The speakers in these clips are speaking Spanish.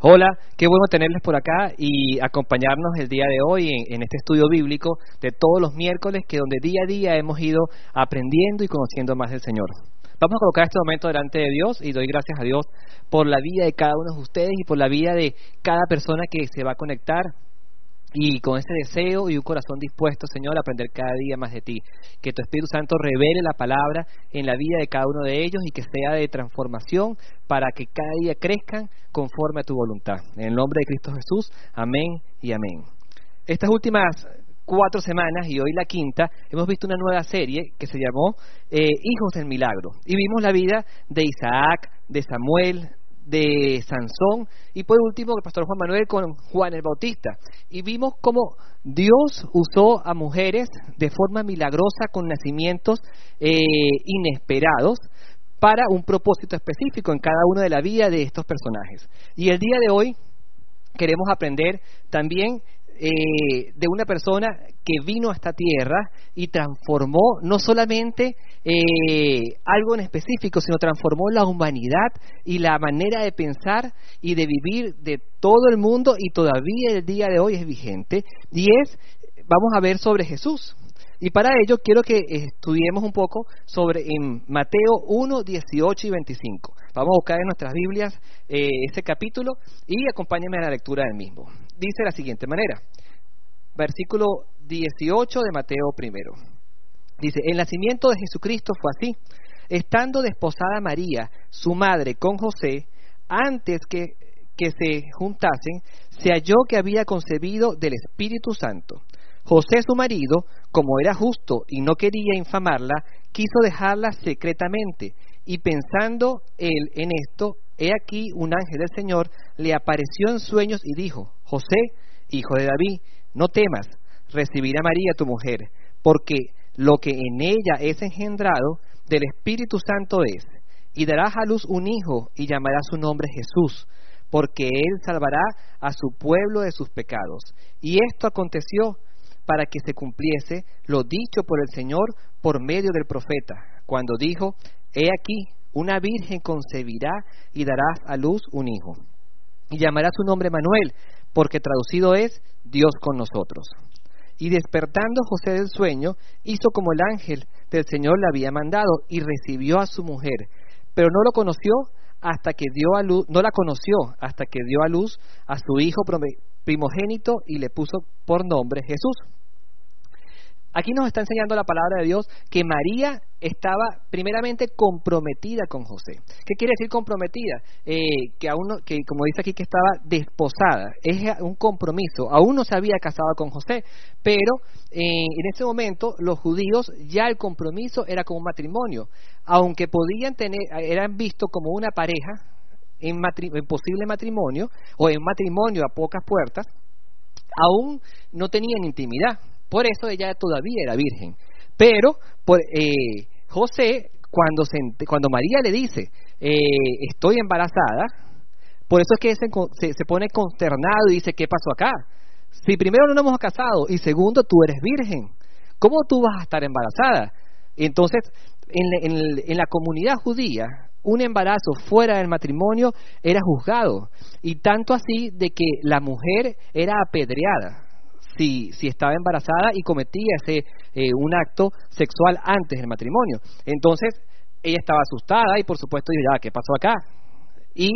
Hola, qué bueno tenerles por acá y acompañarnos el día de hoy en, este estudio bíblico de todos los miércoles que donde día a día hemos ido aprendiendo y conociendo más del Señor. Vamos a colocar este momento delante de Dios y doy gracias a Dios por la vida de cada uno de ustedes y por la vida de cada persona que se va a conectar y con ese deseo y un corazón dispuesto, Señor, a aprender cada día más de ti. Que tu Espíritu Santo revele la palabra en la vida de cada uno de ellos y que sea de transformación para que cada día crezcan conforme a tu voluntad. En el nombre de Cristo Jesús, amén y amén. Estas últimas cuatro semanas y hoy la quinta, hemos visto una nueva serie que se llamó eh, Hijos del Milagro. Y vimos la vida de Isaac, de Samuel, de Sansón y por último el pastor Juan Manuel con Juan el Bautista. Y vimos cómo Dios usó a mujeres de forma milagrosa con nacimientos eh, inesperados para un propósito específico en cada una de la vida de estos personajes. Y el día de hoy queremos aprender también eh, de una persona que vino a esta tierra y transformó no solamente eh, algo en específico, sino transformó la humanidad y la manera de pensar y de vivir de todo el mundo y todavía el día de hoy es vigente. Y es, vamos a ver sobre Jesús. Y para ello quiero que estudiemos un poco sobre en Mateo 1, 18 y 25. Vamos a buscar en nuestras Biblias eh, ese capítulo y acompáñenme a la lectura del mismo. Dice de la siguiente manera, versículo 18 de Mateo primero. Dice, el nacimiento de Jesucristo fue así. Estando desposada María, su madre, con José, antes que, que se juntasen, se halló que había concebido del Espíritu Santo. José su marido, como era justo y no quería infamarla, quiso dejarla secretamente, y pensando él en esto, he aquí un ángel del Señor le apareció en sueños y dijo, José, hijo de David, no temas recibir a María tu mujer, porque lo que en ella es engendrado del Espíritu Santo es, y darás a luz un hijo y llamará su nombre Jesús, porque él salvará a su pueblo de sus pecados. Y esto aconteció para que se cumpliese lo dicho por el Señor por medio del profeta, cuando dijo, He aquí, una virgen concebirá y darás a luz un hijo. Y llamará su nombre Manuel, porque traducido es Dios con nosotros. Y despertando José del sueño, hizo como el ángel del Señor le había mandado y recibió a su mujer, pero no lo conoció hasta que dio a luz, no la conoció hasta que dio a luz a su hijo primogénito y le puso por nombre Jesús. Aquí nos está enseñando la palabra de Dios que María estaba primeramente comprometida con José. ¿Qué quiere decir comprometida? Eh, que aún que como dice aquí que estaba desposada, es un compromiso. Aún no se había casado con José, pero eh, en ese momento los judíos ya el compromiso era como un matrimonio, aunque podían tener, eran vistos como una pareja en, en posible matrimonio o en matrimonio a pocas puertas, aún no tenían intimidad por eso ella todavía era virgen. Pero por, eh, José, cuando, se, cuando María le dice, eh, estoy embarazada, por eso es que se, se, pone consternado y dice, ¿qué pasó acá? Si primero no nos hemos casado y segundo tú eres virgen, ¿cómo tú vas a estar embarazada? Entonces, en, en, en la comunidad judía, un embarazo fuera del matrimonio era juzgado, y tanto así de que la mujer era apedreada si, si estaba embarazada y cometía ese, eh, un acto sexual antes del matrimonio. Entonces, ella estaba asustada y por supuesto ya, ¿qué pasó acá? Y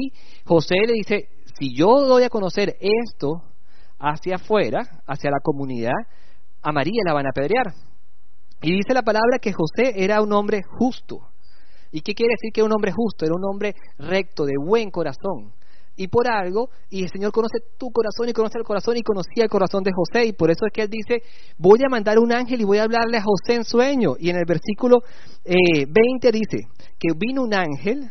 José le dice, si yo doy a conocer esto hacia afuera, hacia la comunidad, a María la van a apedrear. Y dice la palabra que José era un hombre justo. ¿Y qué quiere decir que un hombre justo? Era un hombre recto, de buen corazón y por algo, y el Señor conoce tu corazón y conoce el corazón y conocía el corazón de José, y por eso es que Él dice, voy a mandar un ángel y voy a hablarle a José en sueño. Y en el versículo eh, 20 dice que vino un ángel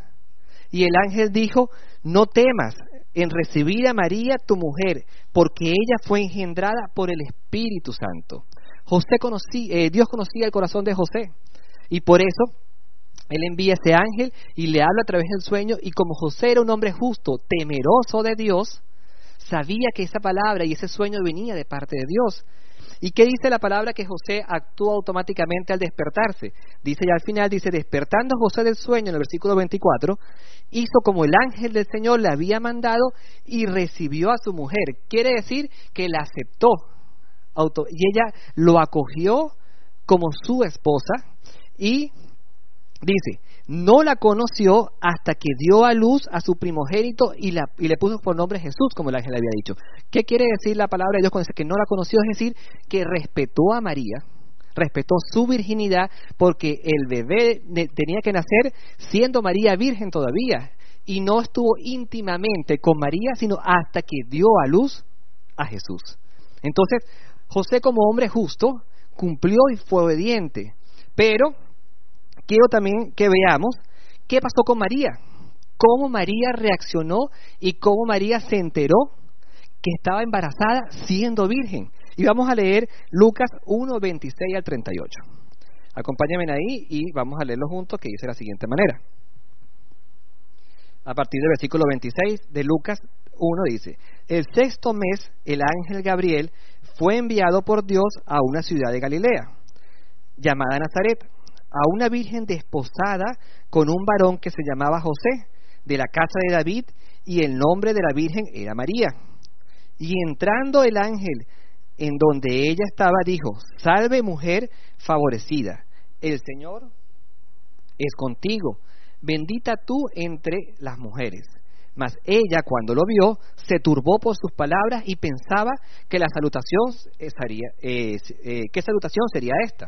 y el ángel dijo, no temas en recibir a María tu mujer, porque ella fue engendrada por el Espíritu Santo. José conocía, eh, Dios conocía el corazón de José, y por eso él envía ese ángel y le habla a través del sueño y como José era un hombre justo, temeroso de Dios, sabía que esa palabra y ese sueño venía de parte de Dios. ¿Y qué dice la palabra que José actuó automáticamente al despertarse? Dice ya al final, dice, despertando José del sueño en el versículo 24, hizo como el ángel del Señor le había mandado y recibió a su mujer. Quiere decir que la aceptó y ella lo acogió como su esposa y dice, no la conoció hasta que dio a luz a su primogénito y, la, y le puso por nombre Jesús, como el ángel le había dicho. ¿Qué quiere decir la palabra de Dios cuando dice que no la conoció? Es decir, que respetó a María, respetó su virginidad, porque el bebé tenía que nacer siendo María virgen todavía, y no estuvo íntimamente con María, sino hasta que dio a luz a Jesús. Entonces, José como hombre justo cumplió y fue obediente, pero quiero también que veamos qué pasó con María, cómo María reaccionó y cómo María se enteró que estaba embarazada siendo virgen. Y vamos a leer Lucas 1, 26 al 38. Acompáñenme ahí y vamos a leerlo juntos que dice de la siguiente manera. A partir del versículo 26 de Lucas 1 dice, el sexto mes el ángel Gabriel fue enviado por Dios a una ciudad de Galilea, llamada Nazaret a una virgen desposada con un varón que se llamaba José, de la casa de David, y el nombre de la virgen era María. Y entrando el ángel en donde ella estaba, dijo, salve mujer favorecida, el Señor es contigo, bendita tú entre las mujeres. Mas ella, cuando lo vio, se turbó por sus palabras y pensaba que la salutación sería, eh, ¿qué salutación sería esta?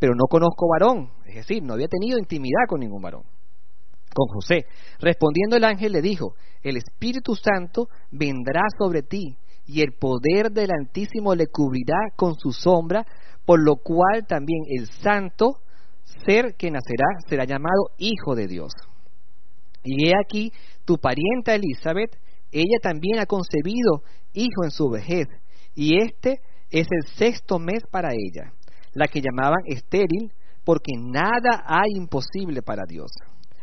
Pero no conozco varón, es decir, no había tenido intimidad con ningún varón. Con José. Respondiendo el ángel le dijo, el Espíritu Santo vendrá sobre ti y el poder del Altísimo le cubrirá con su sombra, por lo cual también el santo ser que nacerá será llamado Hijo de Dios. Y he aquí tu parienta Elizabeth, ella también ha concebido hijo en su vejez, y este es el sexto mes para ella la que llamaban estéril, porque nada hay imposible para Dios.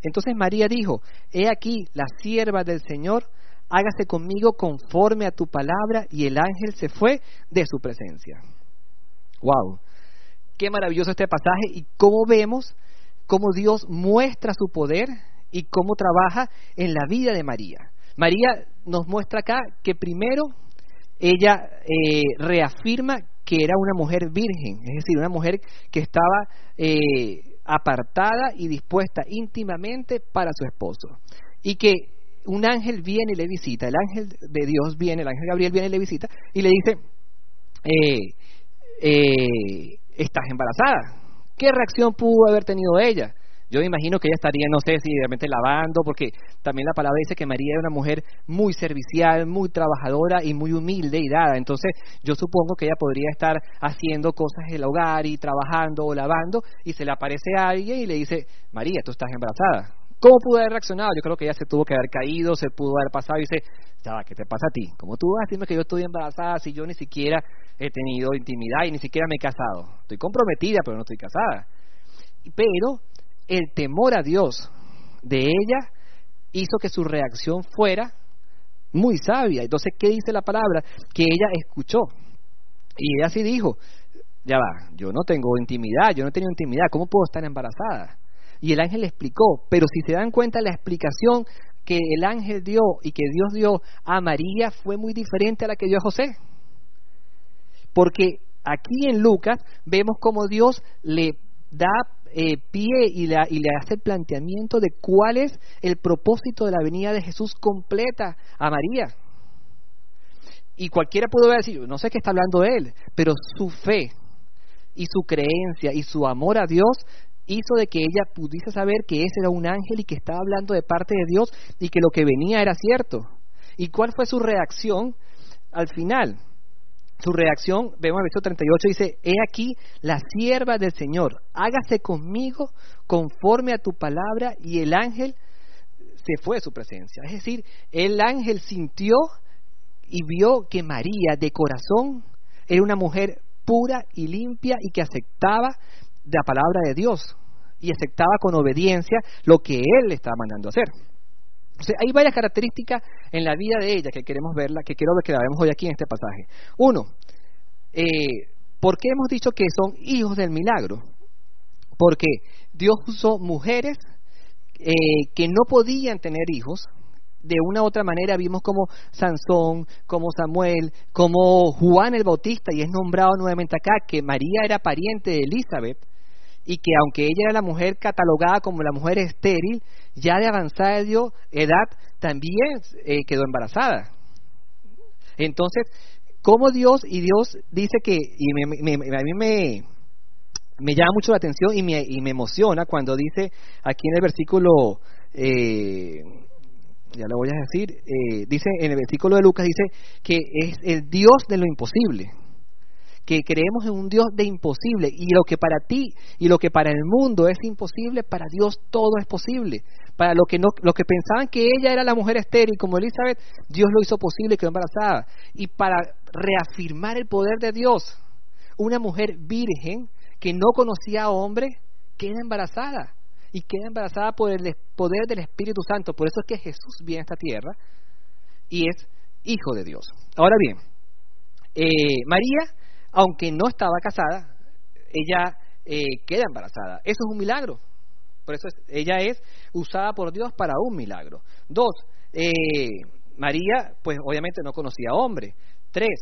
Entonces María dijo, He aquí la sierva del Señor, hágase conmigo conforme a tu palabra, y el ángel se fue de su presencia. ¡Wow! Qué maravilloso este pasaje y cómo vemos cómo Dios muestra su poder y cómo trabaja en la vida de María. María nos muestra acá que primero ella eh, reafirma que era una mujer virgen, es decir, una mujer que estaba eh, apartada y dispuesta íntimamente para su esposo. Y que un ángel viene y le visita, el ángel de Dios viene, el ángel Gabriel viene y le visita y le dice, eh, eh, estás embarazada. ¿Qué reacción pudo haber tenido ella? Yo me imagino que ella estaría, no sé si realmente lavando, porque también la palabra dice que María era una mujer muy servicial, muy trabajadora y muy humilde y dada. Entonces yo supongo que ella podría estar haciendo cosas en el hogar y trabajando o lavando y se le aparece alguien y le dice, María, tú estás embarazada. ¿Cómo pudo haber reaccionado? Yo creo que ella se tuvo que haber caído, se pudo haber pasado y dice, ya, ¿qué te pasa a ti? ¿Cómo tú vas a decirme que yo estoy embarazada si yo ni siquiera he tenido intimidad y ni siquiera me he casado? Estoy comprometida, pero no estoy casada. Pero el temor a Dios de ella hizo que su reacción fuera muy sabia. Entonces, ¿qué dice la palabra? Que ella escuchó. Y ella sí dijo, ya va, yo no tengo intimidad, yo no he tenido intimidad, ¿cómo puedo estar embarazada? Y el ángel le explicó, pero si se dan cuenta, la explicación que el ángel dio y que Dios dio a María fue muy diferente a la que dio a José. Porque aquí en Lucas vemos como Dios le da eh, pie y, y le hace el planteamiento de cuál es el propósito de la venida de Jesús completa a María. Y cualquiera pudo decir, no sé qué está hablando él, pero su fe y su creencia y su amor a Dios hizo de que ella pudiese saber que ese era un ángel y que estaba hablando de parte de Dios y que lo que venía era cierto. ¿Y cuál fue su reacción al final? Su reacción, vemos el versículo 38, dice, he aquí la sierva del Señor, hágase conmigo conforme a tu palabra, y el ángel se fue de su presencia. Es decir, el ángel sintió y vio que María de corazón era una mujer pura y limpia y que aceptaba la palabra de Dios y aceptaba con obediencia lo que él le estaba mandando a hay varias características en la vida de ella que queremos verla, que quiero que la vemos hoy aquí en este pasaje. Uno, eh, ¿por qué hemos dicho que son hijos del milagro? Porque Dios usó mujeres eh, que no podían tener hijos. De una u otra manera vimos como Sansón, como Samuel, como Juan el Bautista, y es nombrado nuevamente acá, que María era pariente de Elizabeth, y que aunque ella era la mujer catalogada como la mujer estéril, ya de avanzada edad también eh, quedó embarazada. Entonces, como Dios y Dios dice que, y a mí me, me llama mucho la atención y me, y me emociona cuando dice aquí en el versículo, eh, ya lo voy a decir, eh, dice en el versículo de Lucas, dice que es el Dios de lo imposible que creemos en un Dios de imposible y lo que para ti y lo que para el mundo es imposible, para Dios todo es posible. Para lo que, no, lo que pensaban que ella era la mujer estéril como Elizabeth, Dios lo hizo posible y quedó embarazada. Y para reafirmar el poder de Dios, una mujer virgen que no conocía a hombre queda embarazada y queda embarazada por el poder del Espíritu Santo. Por eso es que Jesús viene a esta tierra y es hijo de Dios. Ahora bien, eh, María aunque no estaba casada, ella eh, queda embarazada. Eso es un milagro. Por eso ella es usada por Dios para un milagro. Dos, eh, María, pues obviamente no conocía hombre. Tres,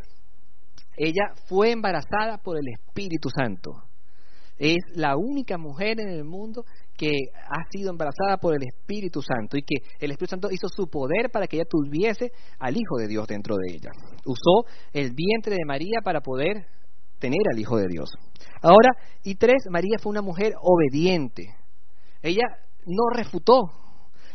ella fue embarazada por el Espíritu Santo. Es la única mujer en el mundo que ha sido embarazada por el Espíritu Santo y que el Espíritu Santo hizo su poder para que ella tuviese al Hijo de Dios dentro de ella. Usó el vientre de María para poder tener al Hijo de Dios. Ahora, y tres, María fue una mujer obediente. Ella no refutó.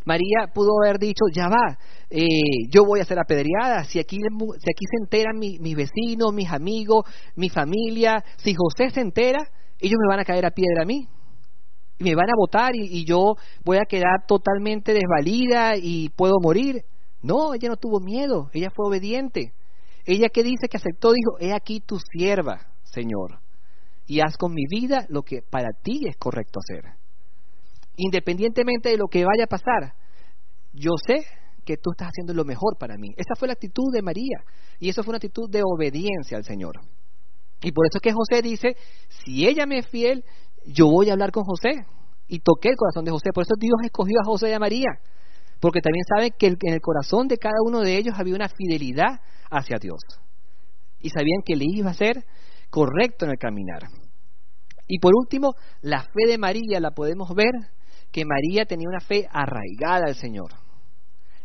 María pudo haber dicho, ya va, eh, yo voy a ser apedreada, si aquí, si aquí se enteran mis vecinos, mis amigos, mi familia, si José se entera, ellos me van a caer a piedra a mí y me van a votar y, y, yo voy a quedar totalmente desvalida y puedo morir. No, ella no tuvo miedo, ella fue obediente. Ella que dice que aceptó, dijo, he aquí tu sierva. Señor, y haz con mi vida lo que para ti es correcto hacer. Independientemente de lo que vaya a pasar, yo sé que tú estás haciendo lo mejor para mí. Esa fue la actitud de María y eso fue una actitud de obediencia al Señor. Y por eso es que José dice, si ella me es fiel, yo voy a hablar con José. Y toqué el corazón de José. Por eso Dios escogió a José y a María. Porque también sabe que en el corazón de cada uno de ellos había una fidelidad hacia Dios. Y sabían que le iba a ser correcto en el caminar. Y por último, la fe de María la podemos ver que María tenía una fe arraigada al Señor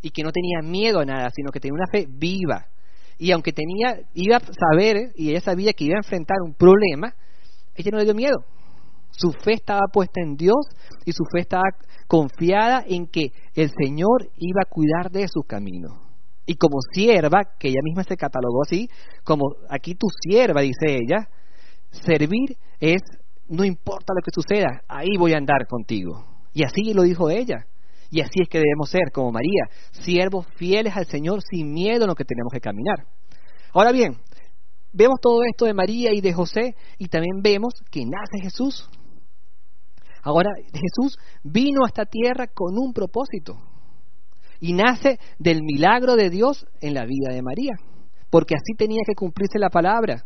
y que no tenía miedo a nada, sino que tenía una fe viva. Y aunque tenía, iba a saber y ella sabía que iba a enfrentar un problema, ella no le dio miedo. Su fe estaba puesta en Dios y su fe estaba confiada en que el Señor iba a cuidar de sus caminos. Y como sierva, que ella misma se catalogó así, como aquí tu sierva, dice ella, servir es, no importa lo que suceda, ahí voy a andar contigo. Y así lo dijo ella. Y así es que debemos ser, como María, siervos fieles al Señor sin miedo en lo que tenemos que caminar. Ahora bien, vemos todo esto de María y de José y también vemos que nace Jesús. Ahora, Jesús vino a esta tierra con un propósito y nace del milagro de Dios en la vida de María, porque así tenía que cumplirse la palabra.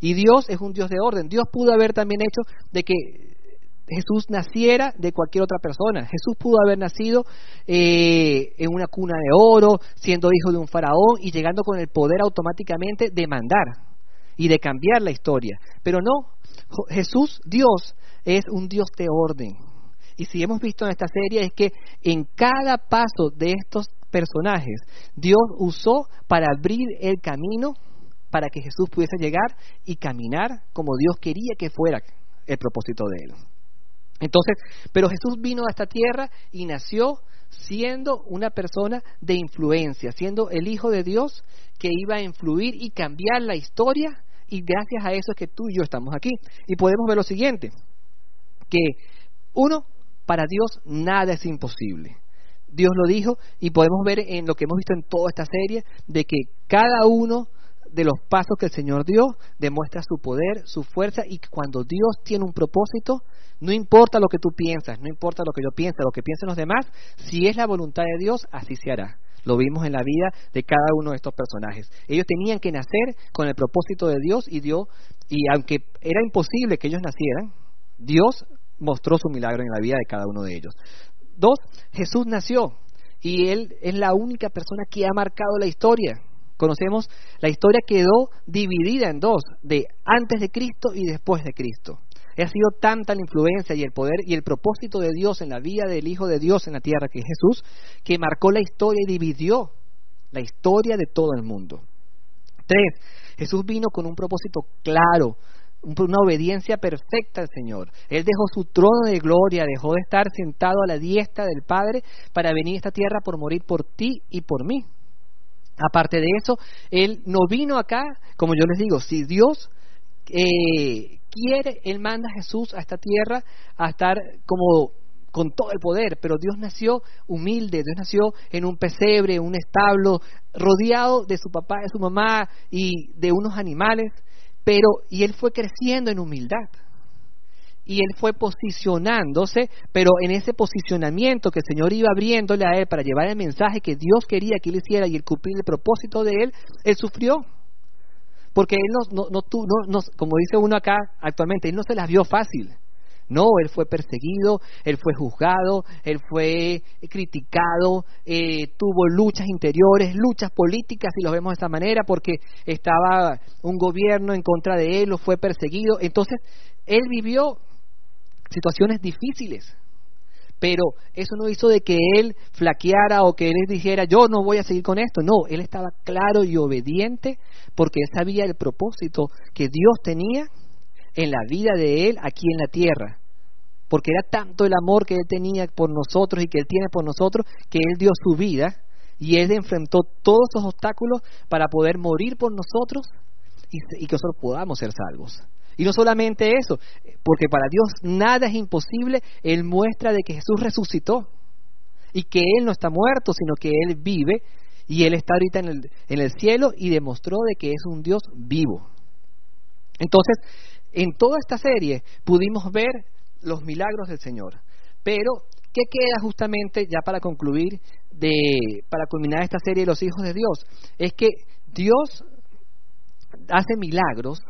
Y Dios es un Dios de orden. Dios pudo haber también hecho de que Jesús naciera de cualquier otra persona. Jesús pudo haber nacido eh, en una cuna de oro, siendo hijo de un faraón y llegando con el poder automáticamente de mandar y de cambiar la historia. Pero no, Jesús, Dios, es un Dios de orden y si hemos visto en esta serie es que en cada paso de estos personajes Dios usó para abrir el camino para que Jesús pudiese llegar y caminar como Dios quería que fuera el propósito de él. Entonces, pero Jesús vino a esta tierra y nació siendo una persona de influencia, siendo el Hijo de Dios que iba a influir y cambiar la historia y gracias a eso es que tú y yo estamos aquí. Y podemos ver lo siguiente, que uno, para Dios nada es imposible. Dios lo dijo y podemos ver en lo que hemos visto en toda esta serie de que cada uno de los pasos que el Señor dio demuestra su poder, su fuerza y cuando Dios tiene un propósito, no importa lo que tú piensas, no importa lo que yo piense, lo que piensen los demás, si es la voluntad de Dios, así se hará. Lo vimos en la vida de cada uno de estos personajes. Ellos tenían que nacer con el propósito de Dios y Dios, y aunque era imposible que ellos nacieran, Dios mostró su milagro en la vida de cada uno de ellos. Dos, Jesús nació y Él es la única persona que ha marcado la historia. Conocemos, la historia quedó dividida en dos, de antes de Cristo y después de Cristo. Ha sido tanta la influencia y el poder y el propósito de Dios en la vida del Hijo de Dios en la tierra, que es Jesús, que marcó la historia y dividió la historia de todo el mundo. Tres, Jesús vino con un propósito claro, una obediencia perfecta al Señor. Él dejó su trono de gloria, dejó de estar sentado a la diestra del Padre para venir a esta tierra por morir por ti y por mí. Aparte de eso, Él no vino acá, como yo les digo, si Dios eh, quiere, Él manda a Jesús a esta tierra a estar como con todo el poder, pero Dios nació humilde, Dios nació en un pesebre, un establo, rodeado de su papá, de su mamá y de unos animales, pero y él fue creciendo en humildad y él fue posicionándose, pero en ese posicionamiento que el Señor iba abriéndole a él para llevar el mensaje que Dios quería que él hiciera y el cumplir el propósito de él, él sufrió. Porque él no, no, no, como dice uno acá actualmente, él no se las vio fácil. No, él fue perseguido, él fue juzgado, él fue criticado, eh, tuvo luchas interiores, luchas políticas, si lo vemos de esta manera, porque estaba un gobierno en contra de él, lo fue perseguido. Entonces, él vivió situaciones difíciles. Pero eso no hizo de que él flaqueara o que él dijera, yo no voy a seguir con esto. No, él estaba claro y obediente porque él sabía el propósito que Dios tenía en la vida de él aquí en la tierra. Porque era tanto el amor que él tenía por nosotros y que él tiene por nosotros que él dio su vida y él enfrentó todos esos obstáculos para poder morir por nosotros y, que nosotros podamos ser salvos. Y no solamente eso, porque para Dios nada es imposible, Él muestra de que Jesús resucitó y que Él no está muerto, sino que Él vive y Él está ahorita en el, en el cielo y demostró de que es un Dios vivo. Entonces, en toda esta serie pudimos ver los milagros del Señor, pero ¿qué queda justamente ya para concluir, de, para culminar esta serie de los hijos de Dios? Es que Dios hace milagros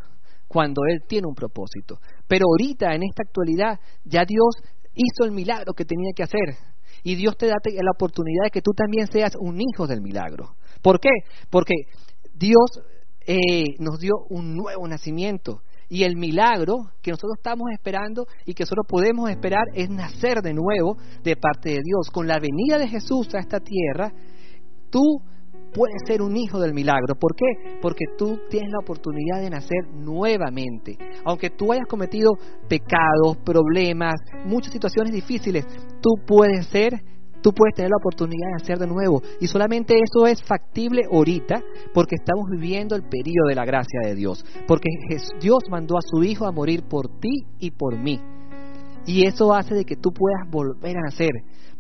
cuando Él tiene un propósito. Pero ahorita, en esta actualidad, ya Dios hizo el milagro que tenía que hacer. Y Dios te da la oportunidad de que tú también seas un hijo del milagro. ¿Por qué? Porque Dios eh, nos dio un nuevo nacimiento. Y el milagro que nosotros estamos esperando y que nosotros podemos esperar es nacer de nuevo de parte de Dios. Con la venida de Jesús a esta tierra, tú puedes ser un hijo del milagro. ¿Por qué? Porque tú tienes la oportunidad de nacer nuevamente. Aunque tú hayas cometido pecados, problemas, muchas situaciones difíciles, tú puedes ser tú puedes tener la oportunidad de nacer de nuevo. Y solamente eso es factible ahorita porque estamos viviendo el periodo de la gracia de Dios. Porque Dios mandó a su Hijo a morir por ti y por mí. Y eso hace de que tú puedas volver a nacer.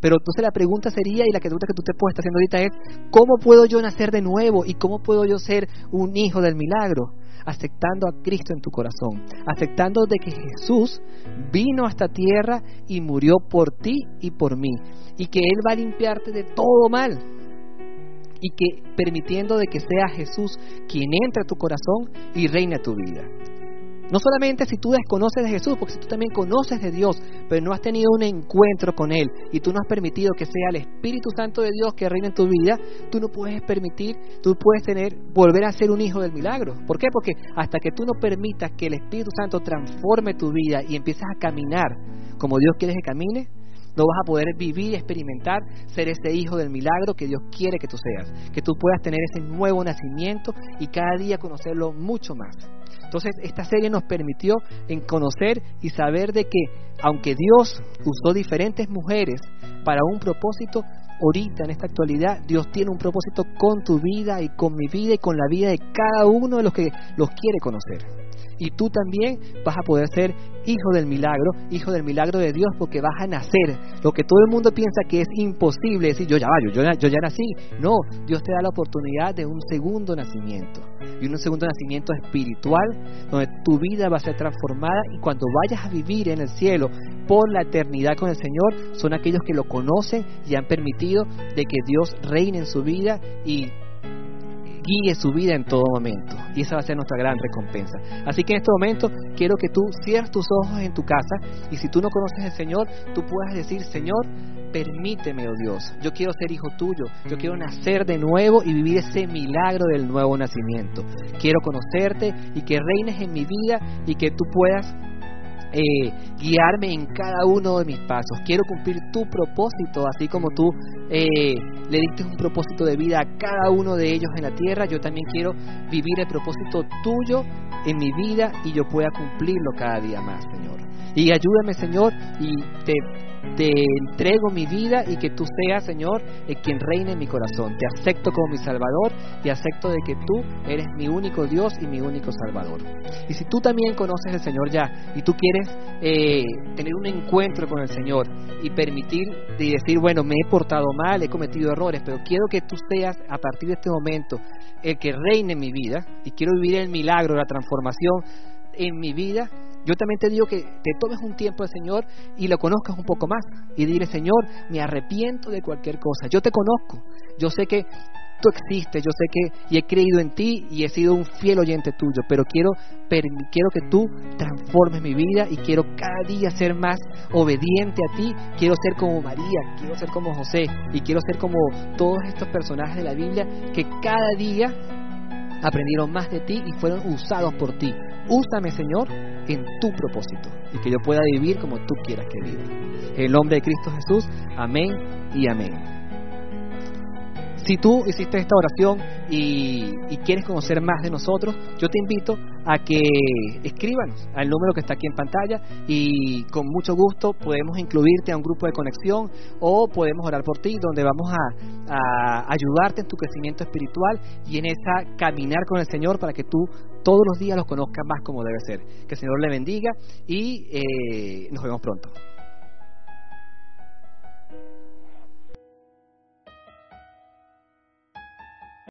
Pero entonces la pregunta sería, y la pregunta que tú te puedes estar haciendo ahorita es, ¿cómo puedo yo nacer de nuevo? ¿Y cómo puedo yo ser un hijo del milagro? Aceptando a Cristo en tu corazón, aceptando de que Jesús vino a esta tierra y murió por ti y por mí, y que Él va a limpiarte de todo mal, y que permitiendo de que sea Jesús quien entre a tu corazón y reine tu vida. No solamente si tú desconoces de Jesús, porque si tú también conoces de Dios, pero no has tenido un encuentro con Él y tú no has permitido que sea el Espíritu Santo de Dios que reine en tu vida, tú no puedes permitir, tú puedes tener, volver a ser un hijo del milagro. ¿Por qué? Porque hasta que tú no permitas que el Espíritu Santo transforme tu vida y empieces a caminar como Dios quiere que camine, no vas a poder vivir y experimentar ser ese hijo del milagro que Dios quiere que tú seas, que tú puedas tener ese nuevo nacimiento y cada día conocerlo mucho más. Entonces, esta serie nos permitió en conocer y saber de que, aunque Dios usó diferentes mujeres para un propósito, ahorita, en esta actualidad, Dios tiene un propósito con tu vida y con mi vida y con la vida de cada uno de los que los quiere conocer y tú también vas a poder ser hijo del milagro, hijo del milagro de Dios, porque vas a nacer. Lo que todo el mundo piensa que es imposible, decir yo ya yo, yo, yo ya nací. No, Dios te da la oportunidad de un segundo nacimiento y un segundo nacimiento espiritual, donde tu vida va a ser transformada y cuando vayas a vivir en el cielo por la eternidad con el Señor, son aquellos que lo conocen y han permitido de que Dios reine en su vida y guíe su vida en todo momento. Y esa va a ser nuestra gran recompensa. Así que en este momento quiero que tú cierres tus ojos en tu casa y si tú no conoces al Señor, tú puedas decir, Señor, permíteme, oh Dios, yo quiero ser hijo tuyo, yo quiero nacer de nuevo y vivir ese milagro del nuevo nacimiento. Quiero conocerte y que reines en mi vida y que tú puedas eh, guiarme en cada uno de mis pasos. Quiero cumplir tu propósito, así como tú eh, le diste un propósito de vida a cada uno de ellos en la tierra. Yo también quiero vivir el propósito tuyo en mi vida y yo pueda cumplirlo cada día más, Señor. Y ayúdame, Señor, y te te entrego mi vida y que tú seas, Señor, el quien reine en mi corazón. Te acepto como mi Salvador y acepto de que tú eres mi único Dios y mi único Salvador. Y si tú también conoces al Señor ya y tú quieres eh, tener un encuentro con el Señor y permitir y decir, bueno, me he portado mal, he cometido errores, pero quiero que tú seas a partir de este momento el que reine en mi vida y quiero vivir el milagro, la transformación en mi vida, yo también te digo que te tomes un tiempo al Señor y lo conozcas un poco más. Y dile, Señor, me arrepiento de cualquier cosa. Yo te conozco. Yo sé que tú existes. Yo sé que y he creído en ti y he sido un fiel oyente tuyo. Pero quiero, quiero que tú transformes mi vida y quiero cada día ser más obediente a ti. Quiero ser como María, quiero ser como José y quiero ser como todos estos personajes de la Biblia que cada día aprendieron más de ti y fueron usados por ti. Úsame, Señor, en tu propósito y que yo pueda vivir como tú quieras que viva. En el nombre de Cristo Jesús, amén y amén. Si tú hiciste esta oración y, quieres conocer más de nosotros, yo te invito a que escríbanos al número que está aquí en pantalla y con mucho gusto podemos incluirte a un grupo de conexión o podemos orar por ti donde vamos a, ayudarte en tu crecimiento espiritual y en esa caminar con el Señor para que tú todos los días los conozcas más como debe ser. Que el Señor le bendiga y eh, nos vemos pronto.